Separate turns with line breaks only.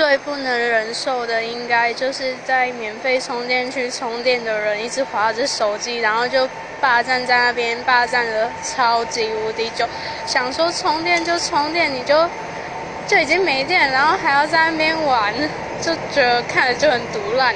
最不能忍受的，应该就是在免费充电区充电的人一直划着手机，然后就霸占在那边，霸占的超级无敌久。想说充电就充电，你就就已经没电，然后还要在那边玩，就觉得看着就很毒烂。